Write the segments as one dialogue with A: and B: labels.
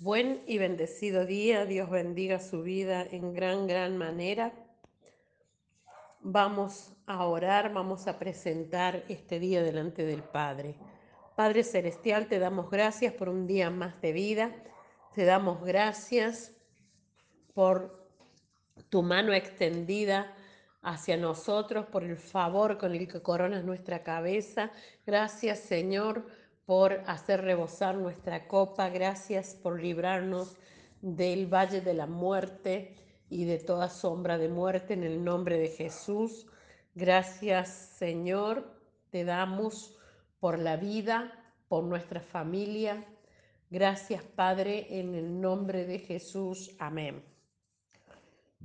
A: Buen y bendecido día, Dios bendiga su vida en gran, gran manera. Vamos a orar, vamos a presentar este día delante del Padre. Padre Celestial, te damos gracias por un día más de vida, te damos gracias por tu mano extendida hacia nosotros, por el favor con el que coronas nuestra cabeza. Gracias Señor por hacer rebosar nuestra copa. Gracias por librarnos del valle de la muerte y de toda sombra de muerte en el nombre de Jesús. Gracias Señor, te damos por la vida, por nuestra familia. Gracias Padre, en el nombre de Jesús. Amén.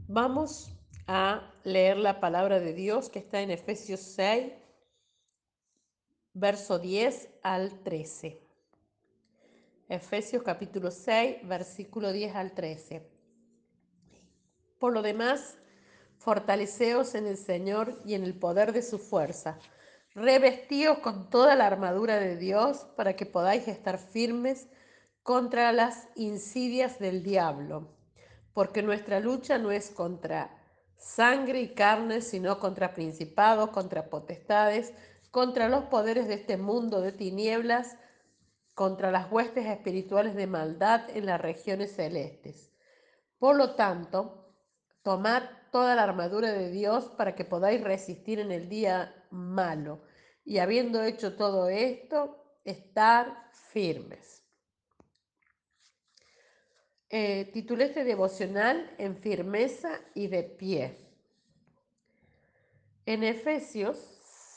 A: Vamos a leer la palabra de Dios que está en Efesios 6, verso 10 al 13. Efesios capítulo 6, versículo 10 al 13. Por lo demás, fortaleceos en el Señor y en el poder de su fuerza. Revestíos con toda la armadura de Dios para que podáis estar firmes contra las insidias del diablo porque nuestra lucha no es contra sangre y carne, sino contra principados, contra potestades, contra los poderes de este mundo de tinieblas, contra las huestes espirituales de maldad en las regiones celestes. Por lo tanto, tomad toda la armadura de Dios para que podáis resistir en el día malo, y habiendo hecho todo esto, estar firmes. Eh, titulé este devocional en firmeza y de pie. En Efesios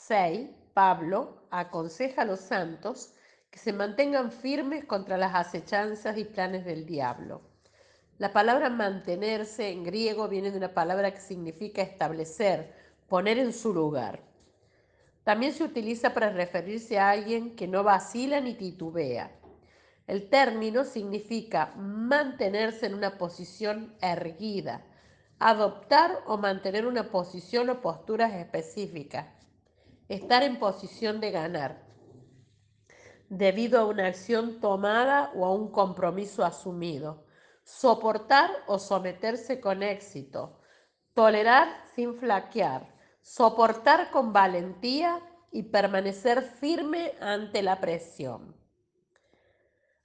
A: 6, Pablo aconseja a los santos que se mantengan firmes contra las acechanzas y planes del diablo. La palabra mantenerse en griego viene de una palabra que significa establecer, poner en su lugar. También se utiliza para referirse a alguien que no vacila ni titubea. El término significa mantenerse en una posición erguida, adoptar o mantener una posición o posturas específicas, estar en posición de ganar, debido a una acción tomada o a un compromiso asumido, soportar o someterse con éxito, tolerar sin flaquear, soportar con valentía y permanecer firme ante la presión.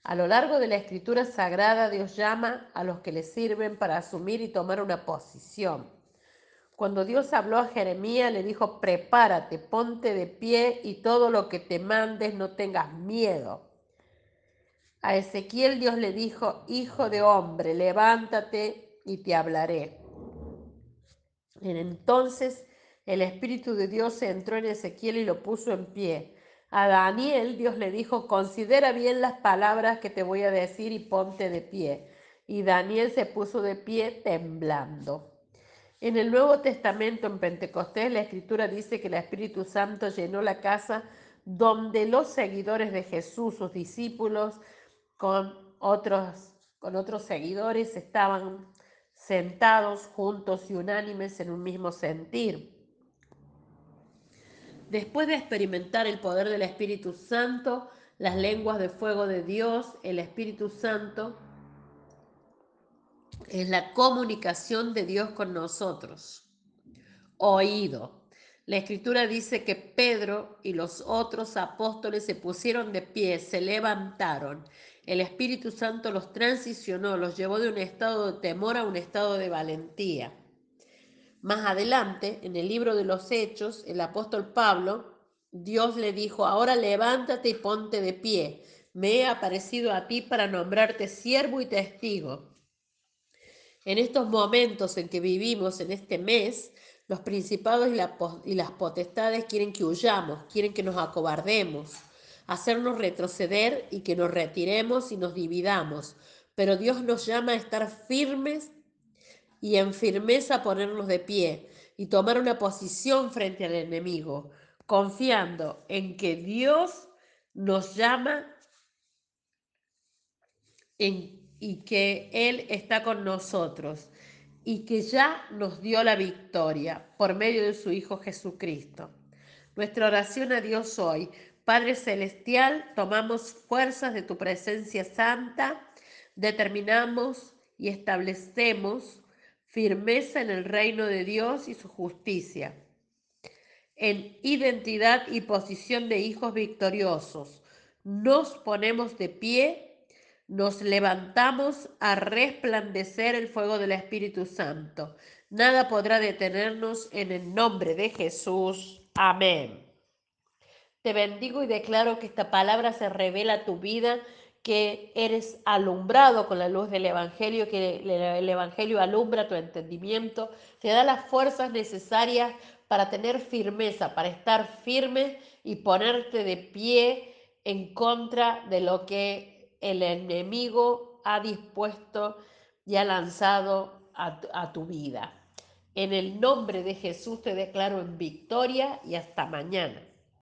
A: A lo largo de la escritura sagrada, Dios llama a los que le sirven para asumir y tomar una posición. Cuando Dios habló a Jeremías, le dijo, prepárate, ponte de pie y todo lo que te mandes no tengas miedo. A Ezequiel Dios le dijo, hijo de hombre, levántate y te hablaré. Entonces el Espíritu de Dios entró en Ezequiel y lo puso en pie. A Daniel Dios le dijo, considera bien las palabras que te voy a decir y ponte de pie. Y Daniel se puso de pie temblando. En el Nuevo Testamento, en Pentecostés, la Escritura dice que el Espíritu Santo llenó la casa donde los seguidores de Jesús, sus discípulos, con otros, con otros seguidores, estaban sentados juntos y unánimes en un mismo sentir. Después de experimentar el poder del Espíritu Santo, las lenguas de fuego de Dios, el Espíritu Santo es la comunicación de Dios con nosotros. Oído. La escritura dice que Pedro y los otros apóstoles se pusieron de pie, se levantaron. El Espíritu Santo los transicionó, los llevó de un estado de temor a un estado de valentía. Más adelante, en el libro de los Hechos, el apóstol Pablo, Dios le dijo, ahora levántate y ponte de pie. Me he aparecido a ti para nombrarte siervo y testigo. En estos momentos en que vivimos, en este mes, los principados y, las potestades quieren que huyamos, quieren que nos acobardemos, hacernos retroceder y que nos retiremos y nos dividamos. Pero Dios nos llama a estar firmes y en firmeza ponernos de pie y tomar una posición frente al enemigo, confiando en que Dios nos llama y que Él está con nosotros y que ya nos dio la victoria por medio de su Hijo Jesucristo. Nuestra oración a Dios hoy, Padre Celestial, tomamos fuerzas de tu presencia santa determinamos y establecemos firmeza en el reino de Dios y su justicia, en identidad y posición de hijos victoriosos. Nos ponemos de pie, nos levantamos a resplandecer el fuego del Espíritu Santo. Nada podrá detenernos en el nombre de Jesús. Amén. Te bendigo y declaro que esta palabra se revela a tu vida que eres alumbrado con la luz del Evangelio, que el Evangelio alumbra tu entendimiento, te da las fuerzas necesarias para tener firmeza, para estar firme y ponerte de pie en contra de lo que el enemigo ha dispuesto y ha lanzado a, tu vida. En el nombre de Jesús te declaro en victoria y hasta mañana.